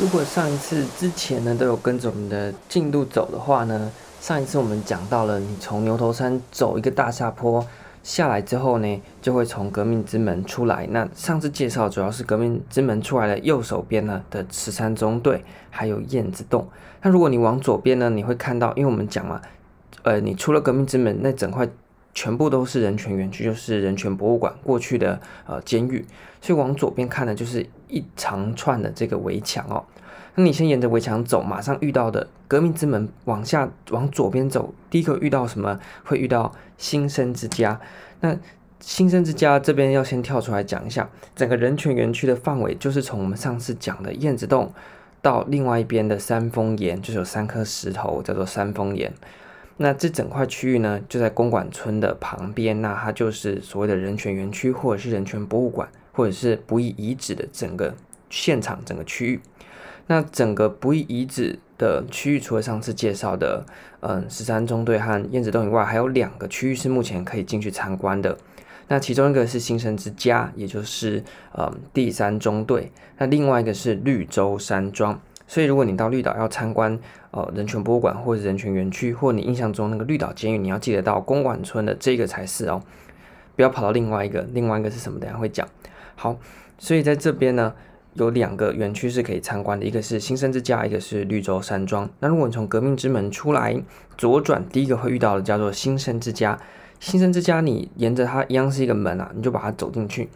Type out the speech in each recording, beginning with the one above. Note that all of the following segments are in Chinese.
如果上一次之前呢都有跟着我们的进度走的话呢，上一次我们讲到了，你从牛头山走一个大下坡下来之后呢，就会从革命之门出来。那上次介绍主要是革命之门出来的右手边呢的十三中队，还有燕子洞。那如果你往左边呢，你会看到，因为我们讲嘛，呃，你出了革命之门，那整块全部都是人权园区，就是人权博物馆过去的呃监狱。所以往左边看呢，就是一长串的这个围墙哦。那你先沿着围墙走，马上遇到的革命之门往下往左边走，第一个遇到什么？会遇到新生之家。那新生之家这边要先跳出来讲一下，整个人权园区的范围就是从我们上次讲的燕子洞到另外一边的三峰岩，就是有三颗石头叫做三峰岩。那这整块区域呢，就在公馆村的旁边，那它就是所谓的人权园区，或者是人权博物馆，或者是不义遗址的整个现场，整个区域。那整个不义遗址的区域，除了上次介绍的，嗯，十三中队和燕子洞以外，还有两个区域是目前可以进去参观的。那其中一个是新生之家，也就是嗯第三中队。那另外一个是绿洲山庄。所以如果你到绿岛要参观呃人权博物馆或者人权园区，或你印象中那个绿岛监狱，你要记得到公馆村的这个才是哦，不要跑到另外一个。另外一个是什么？等下会讲。好，所以在这边呢。有两个园区是可以参观的，一个是新生之家，一个是绿洲山庄。那如果你从革命之门出来，左转第一个会遇到的叫做新生之家。新生之家，你沿着它一样是一个门啊，你就把它走进去。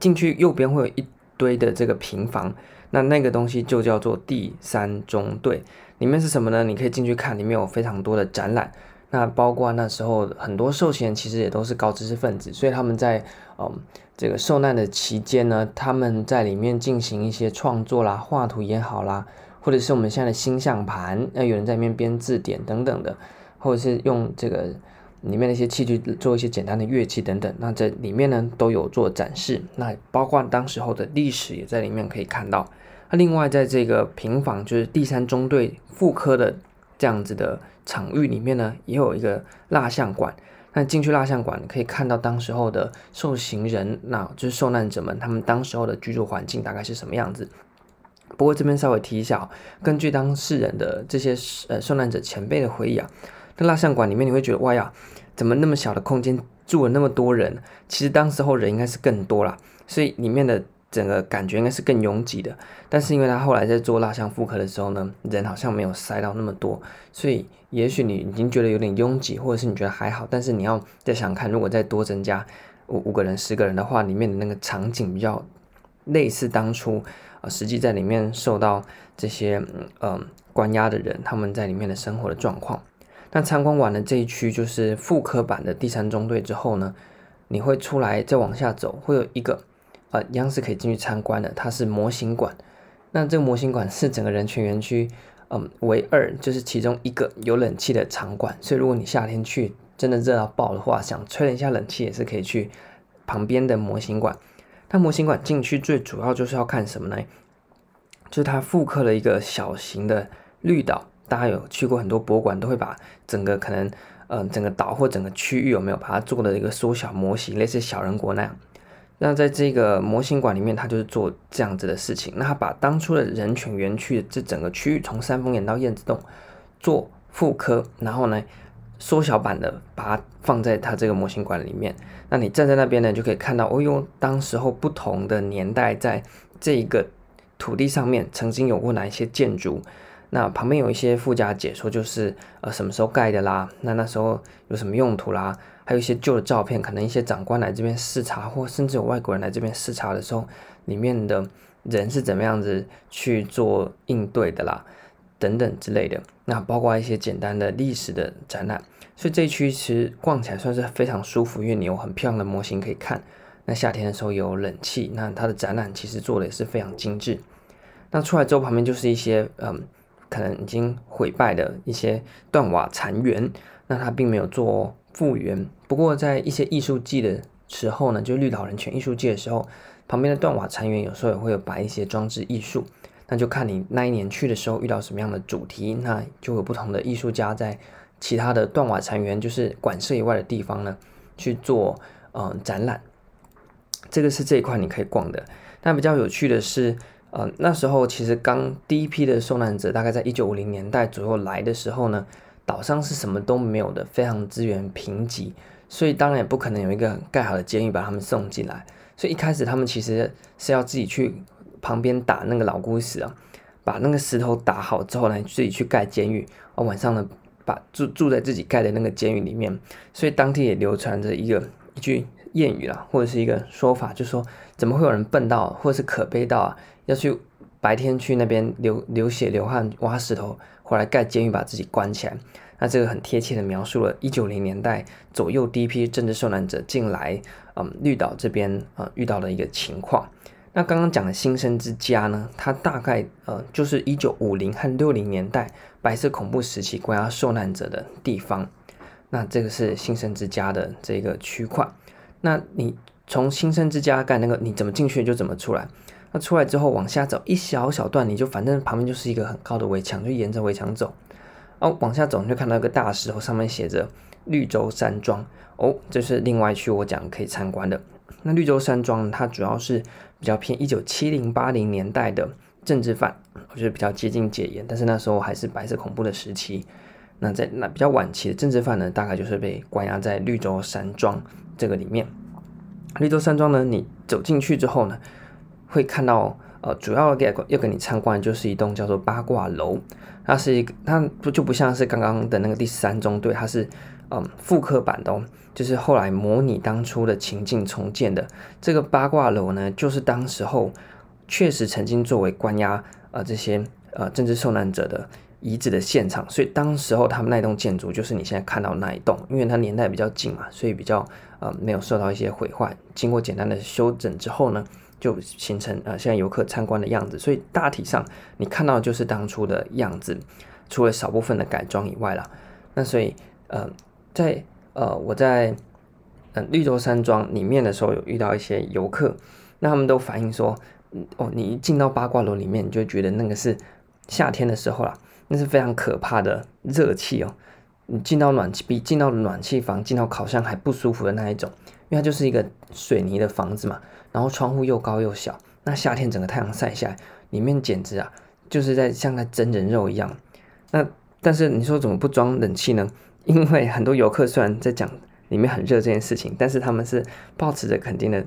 进去右边会有一堆的这个平房，那那个东西就叫做第三中队。里面是什么呢？你可以进去看，里面有非常多的展览。那包括那时候很多受刑人其实也都是高知识分子，所以他们在嗯这个受难的期间呢，他们在里面进行一些创作啦、画图也好啦，或者是我们现在的星象盘，那有人在里面编字典等等的，或者是用这个里面的一些器具做一些简单的乐器等等，那这里面呢都有做展示。那包括当时候的历史也在里面可以看到。那另外在这个平房就是第三中队副科的。这样子的场域里面呢，也有一个蜡像馆。那进去蜡像馆可以看到当时候的受刑人，那就是受难者们，他们当时候的居住环境大概是什么样子。不过这边稍微提一下，根据当事人的这些呃受难者前辈的回忆啊，那蜡像馆里面你会觉得哇呀，怎么那么小的空间住了那么多人？其实当时候人应该是更多啦，所以里面的。整个感觉应该是更拥挤的，但是因为他后来在做蜡像复刻的时候呢，人好像没有塞到那么多，所以也许你已经觉得有点拥挤，或者是你觉得还好，但是你要再想看，如果再多增加五五个人、十个人的话，里面的那个场景比较类似当初呃实际在里面受到这些嗯、呃、关押的人他们在里面的生活的状况。那参观完了这一区就是复刻版的第三中队之后呢，你会出来再往下走，会有一个。呃，一样是可以进去参观的。它是模型馆，那这个模型馆是整个人权园区，嗯，唯二就是其中一个有冷气的场馆。所以如果你夏天去真的热到爆的话，想吹一下冷气也是可以去旁边的模型馆。那模型馆进去最主要就是要看什么呢？就是它复刻了一个小型的绿岛。大家有去过很多博物馆，都会把整个可能，嗯，整个岛或整个区域有没有把它做的一个缩小模型，类似小人国那样。那在这个模型馆里面，他就是做这样子的事情。那他把当初的人权园区的这整个区域，从三峰岩到燕子洞做复刻，然后呢缩小版的把它放在他这个模型馆里面。那你站在那边呢，就可以看到哦哟，当时候不同的年代，在这一个土地上面曾经有过哪一些建筑。那旁边有一些附加解说，就是呃什么时候盖的啦，那那时候有什么用途啦。还有一些旧的照片，可能一些长官来这边视察，或甚至有外国人来这边视察的时候，里面的人是怎么样子去做应对的啦，等等之类的。那包括一些简单的历史的展览，所以这一区其实逛起来算是非常舒服，因为你有很漂亮的模型可以看。那夏天的时候有冷气，那它的展览其实做的也是非常精致。那出来之后旁边就是一些嗯，可能已经毁败的一些断瓦残垣，那它并没有做复原。不过，在一些艺术季的时候呢，就绿岛人权艺术季的时候，旁边的断瓦残垣有时候也会有摆一些装置艺术。那就看你那一年去的时候遇到什么样的主题，那就有不同的艺术家在其他的断瓦残垣，就是馆舍以外的地方呢去做嗯、呃、展览。这个是这一块你可以逛的。但比较有趣的是，呃，那时候其实刚第一批的受难者，大概在一九五零年代左右来的时候呢，岛上是什么都没有的，非常资源贫瘠，所以当然也不可能有一个盖好的监狱把他们送进来。所以一开始他们其实是要自己去旁边打那个老姑石啊，把那个石头打好之后呢，自己去盖监狱。啊，晚上呢，把住住在自己盖的那个监狱里面。所以当地也流传着一个一句谚语啦，或者是一个说法，就说怎么会有人笨到，或者是可悲到啊？要去白天去那边流流血流汗挖石头，回来盖监狱把自己关起来。那这个很贴切的描述了1990年代左右第一批政治受难者进来，嗯，绿岛这边、呃、遇到的一个情况。那刚刚讲的新生之家呢，它大概呃就是1950和60年代白色恐怖时期关押受难者的地方。那这个是新生之家的这个区块。那你从新生之家盖那个，你怎么进去就怎么出来。那出来之后往下走一小小段，你就反正旁边就是一个很高的围墙，就沿着围墙走。哦，往下走你就看到一个大石头，上面写着绿洲山庄。哦，这是另外一区我讲可以参观的。那绿洲山庄它主要是比较偏一九七零八零年代的政治犯，我觉得比较接近解严，但是那时候还是白色恐怖的时期。那在那比较晚期的政治犯呢，大概就是被关押在绿洲山庄这个里面。绿洲山庄呢，你走进去之后呢，会看到，呃，主要给要给你参观的就是一栋叫做八卦楼，它是一个，它不就不像是刚刚的那个第三中队，它是，嗯，复刻版的哦，就是后来模拟当初的情境重建的。这个八卦楼呢，就是当时候确实曾经作为关押呃这些呃政治受难者的遗址的现场，所以当时候他们那栋建筑就是你现在看到那一栋，因为它年代比较近嘛，所以比较呃没有受到一些毁坏，经过简单的修整之后呢。就形成呃，现在游客参观的样子，所以大体上你看到的就是当初的样子，除了少部分的改装以外啦。那所以呃，在呃我在呃绿洲山庄里面的时候，有遇到一些游客，那他们都反映说，哦，你一进到八卦楼里面，你就觉得那个是夏天的时候啦，那是非常可怕的热气哦，你进到暖气比进到暖气房、进到烤箱还不舒服的那一种，因为它就是一个水泥的房子嘛。然后窗户又高又小，那夏天整个太阳晒下来，里面简直啊，就是在像在蒸人肉一样。那但是你说怎么不装冷气呢？因为很多游客虽然在讲里面很热这件事情，但是他们是抱持着肯定的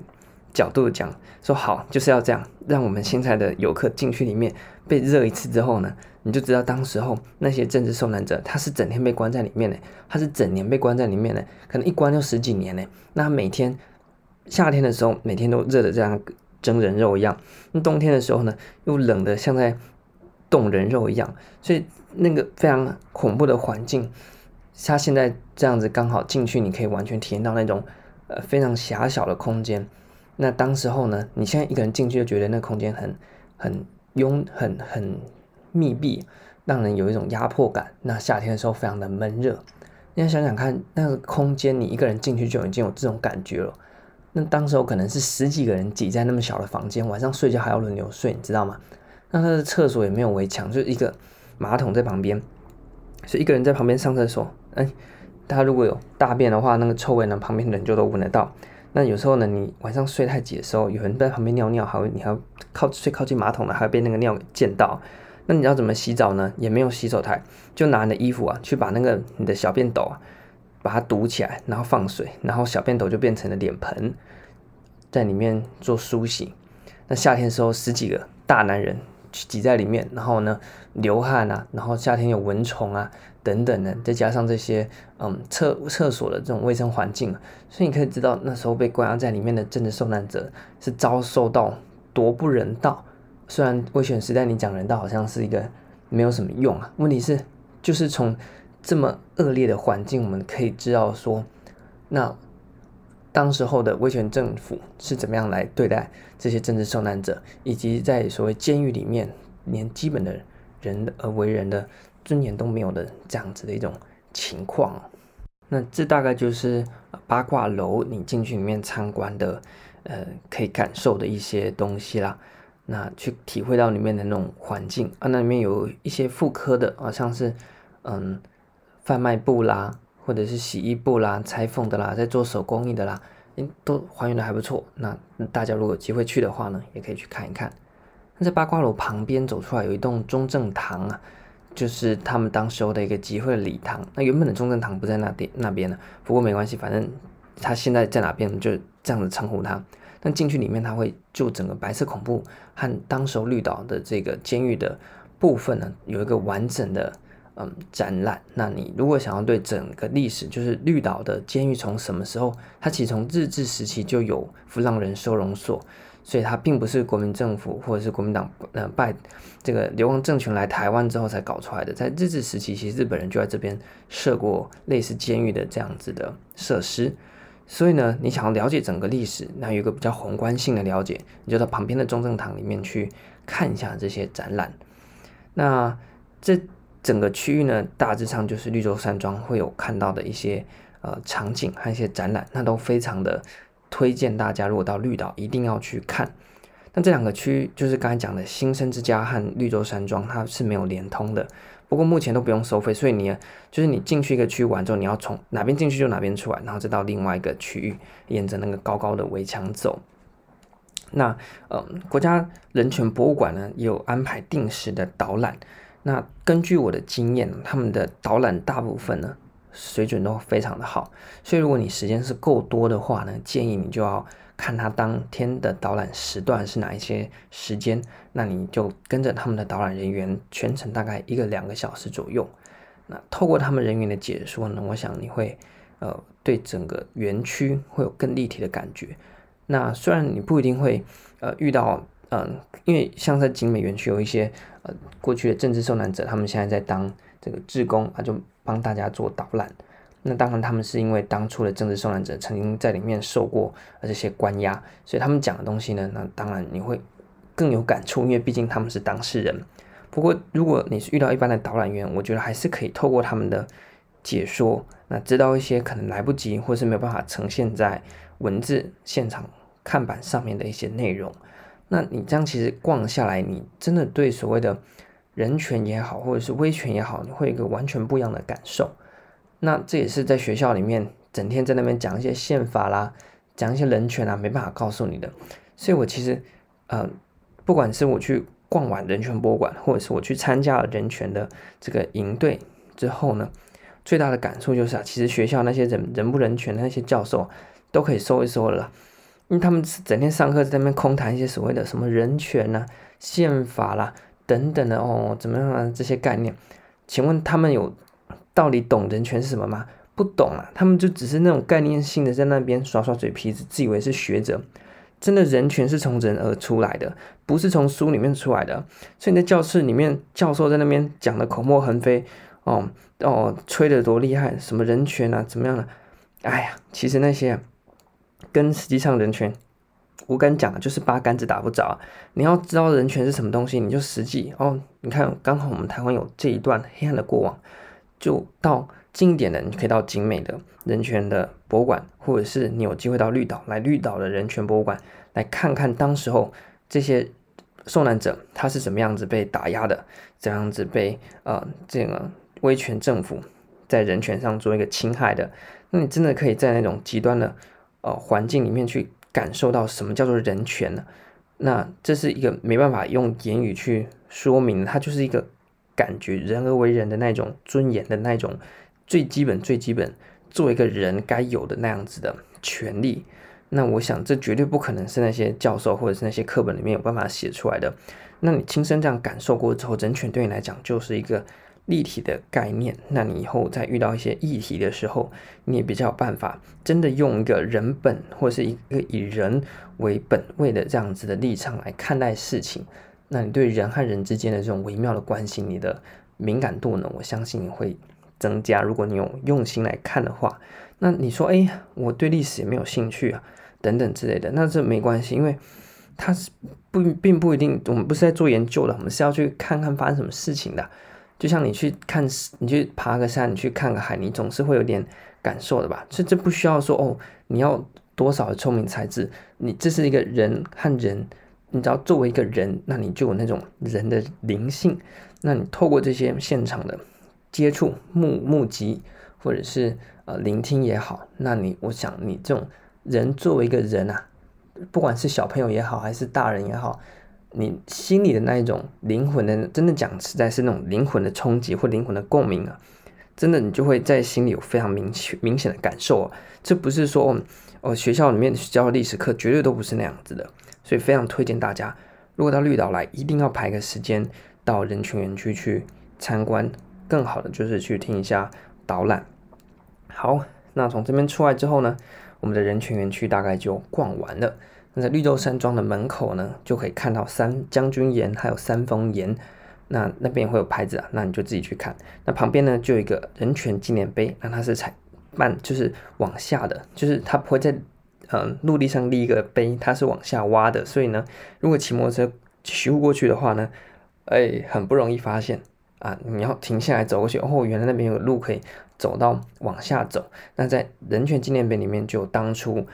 角度讲，说好就是要这样，让我们现在的游客进去里面被热一次之后呢，你就知道当时候那些政治受难者他是整天被关在里面的，他是整年被关在里面的，可能一关就十几年呢。那每天。夏天的时候，每天都热的这样蒸人肉一样；那冬天的时候呢，又冷的像在冻人肉一样。所以那个非常恐怖的环境，他现在这样子刚好进去，你可以完全体验到那种呃非常狭小的空间。那当时候呢，你现在一个人进去就觉得那空间很很拥很很密闭，让人有一种压迫感。那夏天的时候非常的闷热。你要想想看，那个空间你一个人进去就已经有这种感觉了。那当时候可能是十几个人挤在那么小的房间，晚上睡觉还要轮流睡，你知道吗？那他的厕所也没有围墙，就是一个马桶在旁边，所以一个人在旁边上厕所。哎，他如果有大便的话，那个臭味呢，旁边的人就都闻得到。那有时候呢，你晚上睡太挤的时候，有人在旁边尿尿，还会你还要靠睡靠近马桶呢，还会被那个尿溅到。那你要怎么洗澡呢？也没有洗手台，就拿你的衣服啊，去把那个你的小便斗啊。把它堵起来，然后放水，然后小便斗就变成了脸盆，在里面做梳洗。那夏天时候，十几个大男人挤在里面，然后呢流汗啊，然后夏天有蚊虫啊等等的，再加上这些嗯厕厕所的这种卫生环境，所以你可以知道那时候被关押在里面的政治受难者是遭受到多不人道。虽然危险时代你讲人道好像是一个没有什么用啊，问题是就是从。这么恶劣的环境，我们可以知道说，那当时候的威权政府是怎么样来对待这些政治受难者，以及在所谓监狱里面，连基本的人而为人的尊严都没有的这样子的一种情况。那这大概就是八卦楼你进去里面参观的，呃，可以感受的一些东西啦。那去体会到里面的那种环境啊，那里面有一些复刻的啊，像是嗯。贩卖部啦，或者是洗衣布啦、裁缝的啦，在做手工艺的啦，嗯都还原的还不错。那大家如果有机会去的话呢，也可以去看一看。那在八卦楼旁边走出来有一栋中正堂啊，就是他们当时候的一个集会礼堂。那原本的中正堂不在那边那边呢，不过没关系，反正他现在在哪边就这样子称呼他。但进去里面，他会就整个白色恐怖和当时候绿岛的这个监狱的部分呢，有一个完整的嗯展览。那你如果想要对整个历史，就是绿岛的监狱从什么时候，它其实从日治时期就有弗朗人收容所，所以它并不是国民政府或者是国民党呃拜这个流亡政权来台湾之后才搞出来的。在日治时期，其实日本人就在这边设过类似监狱的这样子的设施。所以呢，你想要了解整个历史，那有一个比较宏观性的了解，你就到旁边的中正堂里面去看一下这些展览。那这整个区域呢，大致上就是绿洲山庄会有看到的一些呃场景和一些展览，那都非常的推荐大家，如果到绿岛一定要去看。那这两个区就是刚才讲的新生之家和绿洲山庄，它是没有连通的。不过目前都不用收费，所以你就是你进去一个区玩之后，你要从哪边进去就哪边出来，然后再到另外一个区域，沿着那个高高的围墙走。那呃，国家人权博物馆呢也有安排定时的导览。那根据我的经验，他们的导览大部分呢水准都非常的好，所以如果你时间是够多的话呢，建议你就要。看他当天的导览时段是哪一些时间，那你就跟着他们的导览人员，全程大概一个两个小时左右。那透过他们人员的解说呢，我想你会呃对整个园区会有更立体的感觉。那虽然你不一定会呃遇到嗯、呃，因为像在景美园区有一些呃过去的政治受难者，他们现在在当这个志工啊，就帮大家做导览。那当然，他们是因为当初的政治受难者曾经在里面受过这些关押，所以他们讲的东西呢，那当然你会更有感触，因为毕竟他们是当事人。不过，如果你是遇到一般的导览员，我觉得还是可以透过他们的解说，那知道一些可能来不及或是没有办法呈现在文字现场看板上面的一些内容。那你这样其实逛下来，你真的对所谓的人权也好，或者是威权也好，你会有一个完全不一样的感受。那这也是在学校里面整天在那边讲一些宪法啦，讲一些人权啊，没办法告诉你的。所以我其实，呃，不管是我去逛完人权博物馆，或者是我去参加了人权的这个营队之后呢，最大的感触就是啊，其实学校那些人人不人权的那些教授都可以收一收了，因为他们整天上课在那边空谈一些所谓的什么人权啊、宪法啦等等的哦，怎么样啊这些概念？请问他们有？到底懂人权是什么吗？不懂啊，他们就只是那种概念性的在那边耍耍嘴皮子，自以为是学者。真的人权是从人而出来的，不是从书里面出来的。所以你在教室里面，教授在那边讲的口沫横飞，哦哦，吹得多厉害，什么人权啊，怎么样的？哎呀，其实那些，跟实际上人权，我敢讲就是八竿子打不着。你要知道人权是什么东西，你就实际哦。你看，刚好我们台湾有这一段黑暗的过往。就到近一点的，你可以到景美的人权的博物馆，或者是你有机会到绿岛来绿岛的人权博物馆，来看看当时候这些受难者他是怎么样子被打压的，怎样子被呃这个威权政府在人权上做一个侵害的。那你真的可以在那种极端的呃环境里面去感受到什么叫做人权呢？那这是一个没办法用言语去说明，它就是一个。感觉人而为人的那种尊严的那种最基本最基本，做一个人该有的那样子的权利，那我想这绝对不可能是那些教授或者是那些课本里面有办法写出来的。那你亲身这样感受过之后，人权对你来讲就是一个立体的概念。那你以后再遇到一些议题的时候，你也比较有办法真的用一个人本或是一个以人为本位的这样子的立场来看待事情。那你对人和人之间的这种微妙的关系，你的敏感度呢？我相信你会增加。如果你有用心来看的话，那你说，哎，我对历史也没有兴趣啊，等等之类的，那这没关系，因为它是不并不一定，我们不是在做研究的，我们是要去看看发生什么事情的。就像你去看，你去爬个山，你去看个海，你总是会有点感受的吧？所以这不需要说哦，你要多少的聪明才智，你这是一个人和人。你只要作为一个人，那你就有那种人的灵性。那你透过这些现场的接触、目目击，或者是呃聆听也好，那你我想你这种人作为一个人啊，不管是小朋友也好，还是大人也好，你心里的那一种灵魂的，真的讲实在是那种灵魂的冲击或灵魂的共鸣啊，真的你就会在心里有非常明确明显的感受啊。这不是说哦，学校里面教的历史课绝对都不是那样子的，所以非常推荐大家，如果到绿岛来，一定要排个时间到人权园区去参观，更好的就是去听一下导览。好，那从这边出来之后呢，我们的人权园区大概就逛完了。那在绿洲山庄的门口呢，就可以看到三将军岩还有三峰岩，那那边会有牌子啊，那你就自己去看。那旁边呢，就有一个人权纪念碑，那它是采慢，就是往下的，就是它不会在嗯陆地上立一个碑，它是往下挖的，所以呢，如果骑摩托车修过去的话呢，哎，很不容易发现啊，你要停下来走过去，哦，原来那边有路可以走到往下走。那在人权纪念碑里面，就当初。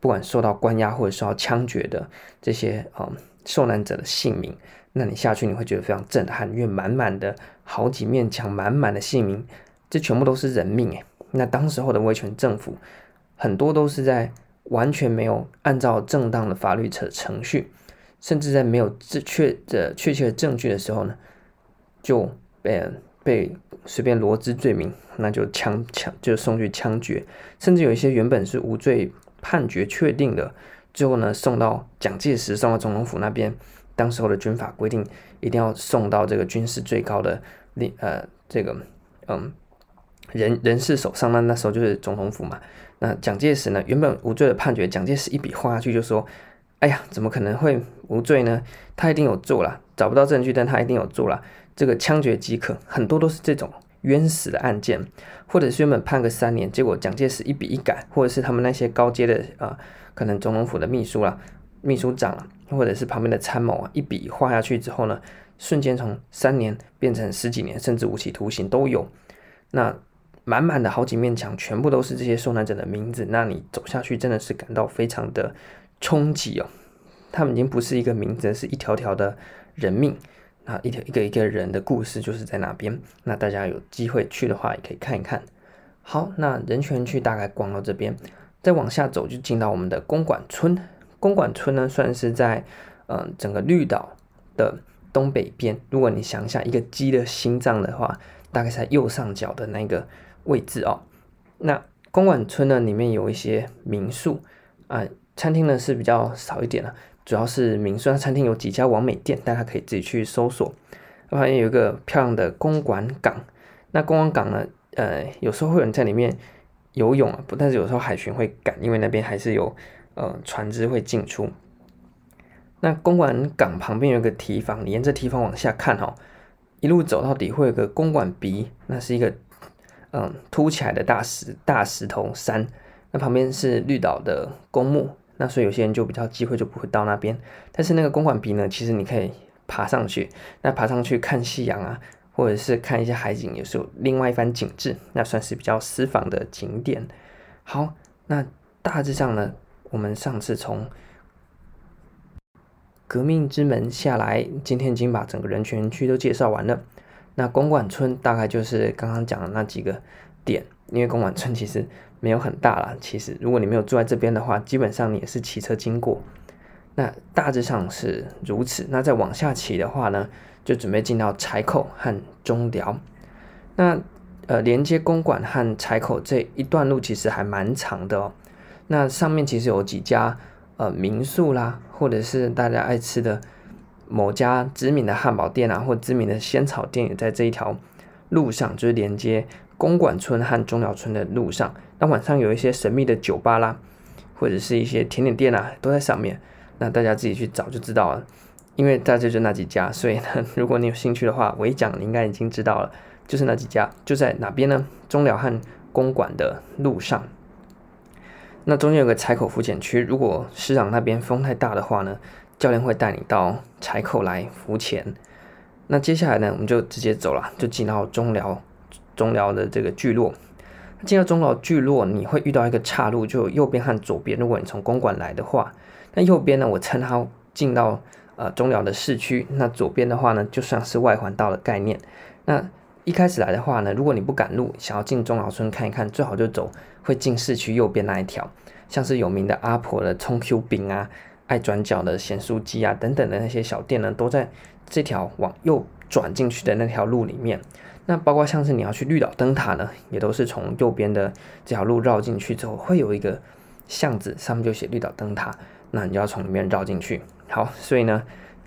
不管受到关押或者受到枪决的这些嗯受难者的姓名，那你下去你会觉得非常震撼，因为满满的好几面墙，满满的姓名，这全部都是人命诶。那当时候的威权政府很多都是在完全没有按照正当的法律程程序，甚至在没有确的确切的证据的时候呢，就被被随便罗织罪名，那就枪枪就送去枪决，甚至有一些原本是无罪。判决确定的，最后呢，送到蒋介石送到总统府那边。当时候的军法规定，一定要送到这个军事最高的领呃这个嗯人人事手上。那那时候就是总统府嘛。那蒋介石呢，原本无罪的判决，蒋介石一笔画下去就说：“哎呀，怎么可能会无罪呢？他一定有做了，找不到证据，但他一定有做了。这个枪决即可。”很多都是这种。冤死的案件，或者是原本判个三年，结果蒋介石一笔一改，或者是他们那些高阶的啊、呃，可能总统府的秘书啦、秘书长，或者是旁边的参谋啊，一笔画下去之后呢，瞬间从三年变成十几年，甚至无期徒刑都有。那满满的好几面墙，全部都是这些受难者的名字，那你走下去真的是感到非常的冲击哦。他们已经不是一个名字，是一条条的人命。啊，一条一个一个人的故事就是在那边。那大家有机会去的话，也可以看一看。好，那人权区大概逛到这边，再往下走就进到我们的公馆村。公馆村呢，算是在嗯、整个绿岛的东北边。如果你想一下一个鸡的心脏的话，大概在右上角的那个位置哦。那公馆村呢，里面有一些民宿啊、餐厅呢是比较少一点的。主要是民宿，餐厅有几家完美店，大家可以自己去搜索。旁边有一个漂亮的公馆港，那公馆港呢，呃，有时候会有人在里面游泳啊，不，但是有时候海巡会赶，因为那边还是有呃船只会进出。那公馆港旁边有一个堤防，你沿着堤防往下看哦，一路走到底会有个公馆鼻，那是一个嗯凸起来的大石大石头山，那旁边是绿岛的公墓。那所以有些人就比较机会就不会到那边，但是那个公馆鼻呢，其实你可以爬上去，那爬上去看夕阳啊，或者是看一些海景，也是有另外一番景致，那算是比较私房的景点。好，那大致上呢，我们上次从革命之门下来，今天已经把整个人权区都介绍完了。那公馆村大概就是刚刚讲的那几个点，因为公馆村其实。没有很大啦，其实如果你没有住在这边的话，基本上你也是骑车经过。那大致上是如此。那再往下骑的话呢，就准备进到柴口和中寮。那呃，连接公馆和柴口这一段路其实还蛮长的哦。那上面其实有几家呃民宿啦，或者是大家爱吃的某家知名的汉堡店啊，或知名的仙草店，也在这一条路上，就是连接公馆村和中寮村的路上。那晚上有一些神秘的酒吧啦，或者是一些甜点店啊，都在上面。那大家自己去找就知道了，因为大家就那几家，所以呢，如果你有兴趣的话，我一讲你应该已经知道了，就是那几家，就在哪边呢？中寮和公馆的路上。那中间有个柴口浮潜区，如果师长那边风太大的话呢，教练会带你到柴口来浮潜。那接下来呢，我们就直接走了，就进到中寮，中寮的这个聚落。进到中寮聚落，你会遇到一个岔路，就右边和左边。如果你从公馆来的话，那右边呢，我称它进到呃中寮的市区。那左边的话呢，就像是外环道的概念。那一开始来的话呢，如果你不赶路，想要进中寮村看一看，最好就走会进市区右边那一条，像是有名的阿婆的葱 Q 饼啊、爱转角的咸酥鸡啊等等的那些小店呢，都在这条往右转进去的那条路里面。那包括像是你要去绿岛灯塔呢，也都是从右边的这条路绕进去之后，会有一个巷子，上面就写绿岛灯塔，那你就要从里面绕进去。好，所以呢。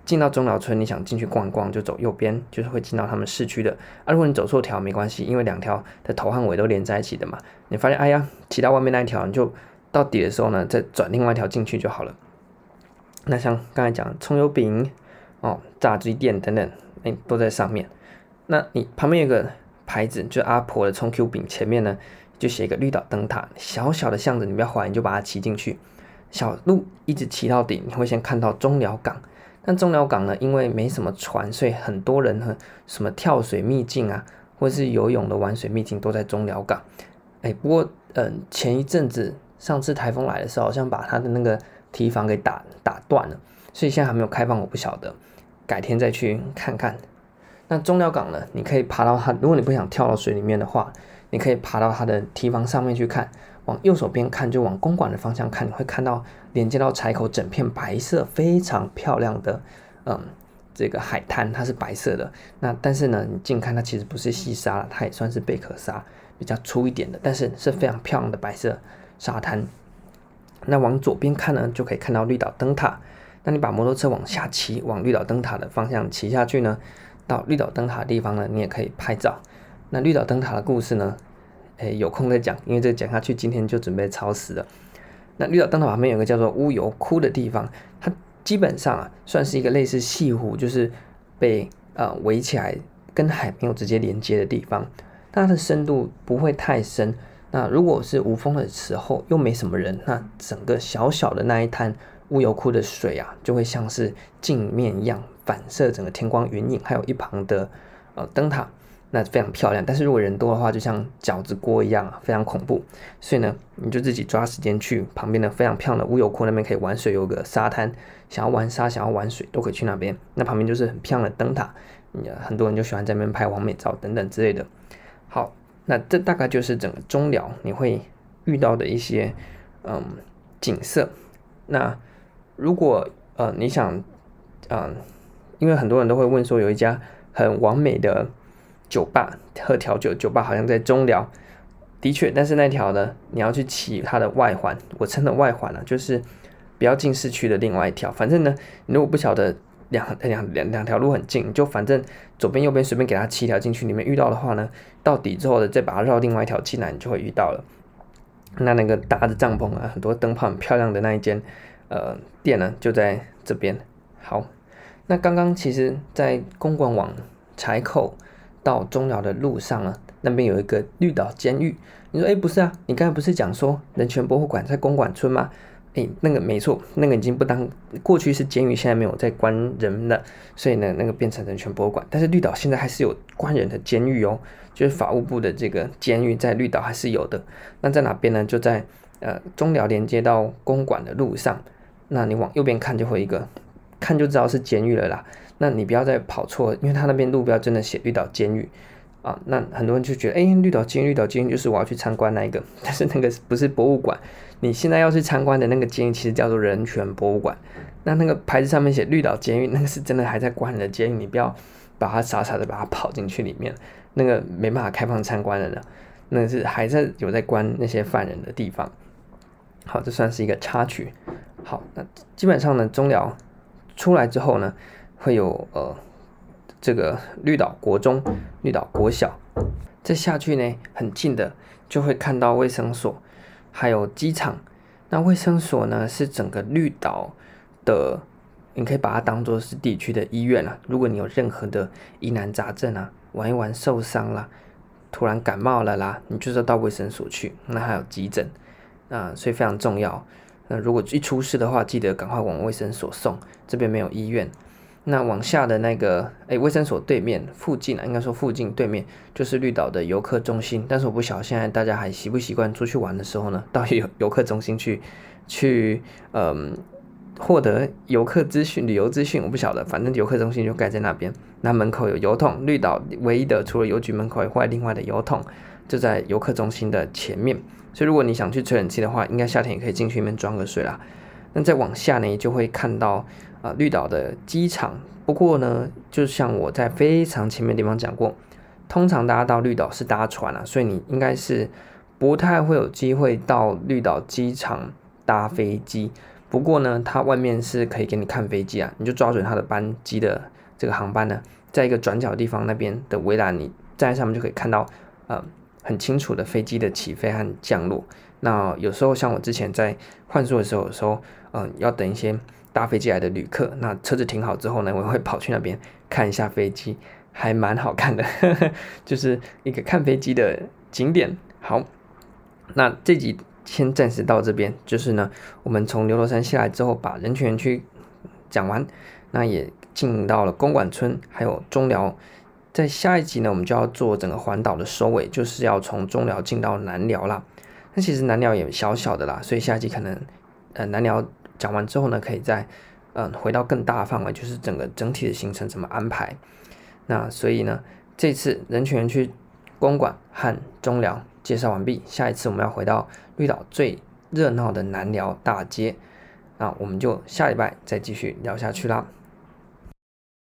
进到中寮村，你想进去逛一逛，就走右边，就是会进到他们市区的。啊，如果你走错条没关系，因为两条的头和尾都连在一起的嘛。你发现，哎呀，骑到外面那一条，你就到底的时候呢，再转另外一条进去就好了。那像刚才讲葱油饼、哦炸鸡店等等，哎，都在上面。那你旁边有个牌子，就阿婆的葱 Q 饼，前面呢就写一个绿岛灯塔。小小的巷子，你不要怀疑，你就把它骑进去。小路一直骑到底，你会先看到中寮港。但中寮港呢，因为没什么船，所以很多人和什么跳水秘境啊，或是游泳的玩水秘境都在中寮港。哎，不过嗯，前一阵子上次台风来的时候，好像把他的那个堤防给打打断了，所以现在还没有开放，我不晓得，改天再去看看。那中寮港呢，你可以爬到它，如果你不想跳到水里面的话，你可以爬到它的堤防上面去看。往右手边看，就往公馆的方向看，你会看到连接到柴口整片白色，非常漂亮的，嗯，这个海滩，它是白色的。那但是呢，你近看它其实不是细沙了，它也算是贝壳沙，比较粗一点的，但是是非常漂亮的白色沙滩。那往左边看呢，就可以看到绿岛灯塔。那你把摩托车往下骑，往绿岛灯塔的方向骑下去呢，到绿岛灯塔的地方呢，你也可以拍照。那绿岛灯塔的故事呢？诶，有空再讲，因为这个讲下去，今天就准备超时了。那绿岛灯塔旁边有个叫做乌油窟的地方，它基本上啊算是一个类似西湖，就是被呃围起来，跟海没有直接连接的地方。它的深度不会太深。那如果是无风的时候，又没什么人，那整个小小的那一滩乌油窟的水啊，就会像是镜面一样反射整个天光云影，还有一旁的呃灯塔。那非常漂亮，但是如果人多的话，就像饺子锅一样，非常恐怖。所以呢，你就自己抓时间去旁边的非常漂亮的乌油窟那边可以玩水，有个沙滩，想要玩沙、想要玩水都可以去那边。那旁边就是很漂亮的灯塔，很多人就喜欢在那边拍完美照等等之类的。好，那这大概就是整个中寮你会遇到的一些嗯景色。那如果呃你想嗯、因为很多人都会问说有一家很完美的。酒吧喝调酒，酒吧好像在中寮，的确，但是那条呢，你要去骑它的外环，我称的外环呢、啊，就是不要进市区的另外一条。反正呢，你如果不晓得两两两两条路很近，就反正左边右边随便给它骑一条进去，里面遇到的话呢，到底之后的再把它绕另外一条进来，你就会遇到了。那那个搭着帐篷啊，很多灯泡很漂亮的那一间呃店呢，就在这边。好，那刚刚其实，在公馆往柴口。到中寮的路上呢，那边有一个绿岛监狱。你说，哎，不是啊，你刚才不是讲说人权博物馆在公馆村吗？哎，那个没错，那个已经不当，过去是监狱，现在没有在关人了，所以呢，那个变成人权博物馆。但是绿岛现在还是有关人的监狱哦，就是法务部的这个监狱在绿岛还是有的。那在哪边呢？就在呃中寮连接到公馆的路上。那你往右边看就会一个，看就知道是监狱了啦。那你不要再跑错，因为他那边路标真的写绿岛监狱啊。那很多人就觉得，哎、绿岛监狱，绿岛监狱就是我要去参观那一个，但是那个不是博物馆。你现在要去参观的那个监狱，其实叫做人权博物馆。那那个牌子上面写绿岛监狱，那个是真的还在关人的监狱，你不要把它傻傻的把它跑进去里面，那个没办法开放参观的呢。那是还在有在关那些犯人的地方。好，这算是一个插曲。好，那基本上呢，中寮出来之后呢。会有呃，这个绿岛国中、绿岛国小，再下去呢，很近的就会看到卫生所，还有机场。那卫生所呢，是整个绿岛的，你可以把它当做是地区的医院啊。如果你有任何的疑难杂症啊，玩一玩受伤了，突然感冒了啦，你就是要到卫生所去。那还有急诊啊，所以非常重要。那如果一出事的话，记得赶快往卫生所送，这边没有医院。那往下的那个，哎，卫生所对面附近啊，应该说附近对面就是绿岛的游客中心。但是我不晓得现在大家还习不习惯出去玩的时候呢，到游游客中心去去，嗯，获得游客资讯、旅游资讯。我不晓得，反正游客中心就盖在那边。那门口有邮筒，绿岛唯一的除了邮局门口以外，另外的邮筒就在游客中心的前面。所以如果你想去吹冷气的话，应该夏天也可以进去里面装个水啦。那再往下呢，就会看到啊、绿岛的机场。不过呢，就像我在非常前面地方讲过，通常大家到绿岛是搭船啊，所以你应该是不太会有机会到绿岛机场搭飞机。不过呢，它外面是可以给你看飞机啊，你就抓准它的班机的这个航班呢，在一个转角地方那边的围栏，你站在上面就可以看到呃很清楚的飞机的起飞和降落。那有时候像我之前在换宿的时候，有时候嗯、要等一些。搭飞机来的旅客，那车子停好之后呢，我会跑去那边看一下飞机，还蛮好看的，就是一个看飞机的景点。好，那这集先暂时到这边，就是呢，我们从牛头山下来之后，把人权园区讲完，那也进到了公馆村，还有中寮。在下一集呢，我们就要做整个环岛的收尾，就是要从中寮进到南寮啦。那其实南寮也小小的啦，所以下一集可能呃南寮。讲完之后呢，可以再嗯回到更大的范围，就是整个整体的行程怎么安排。那所以呢，这次人权园区公馆和中寮介绍完毕，下一次我们要回到绿岛最热闹的南寮大街，那我们就下礼拜再继续聊下去啦。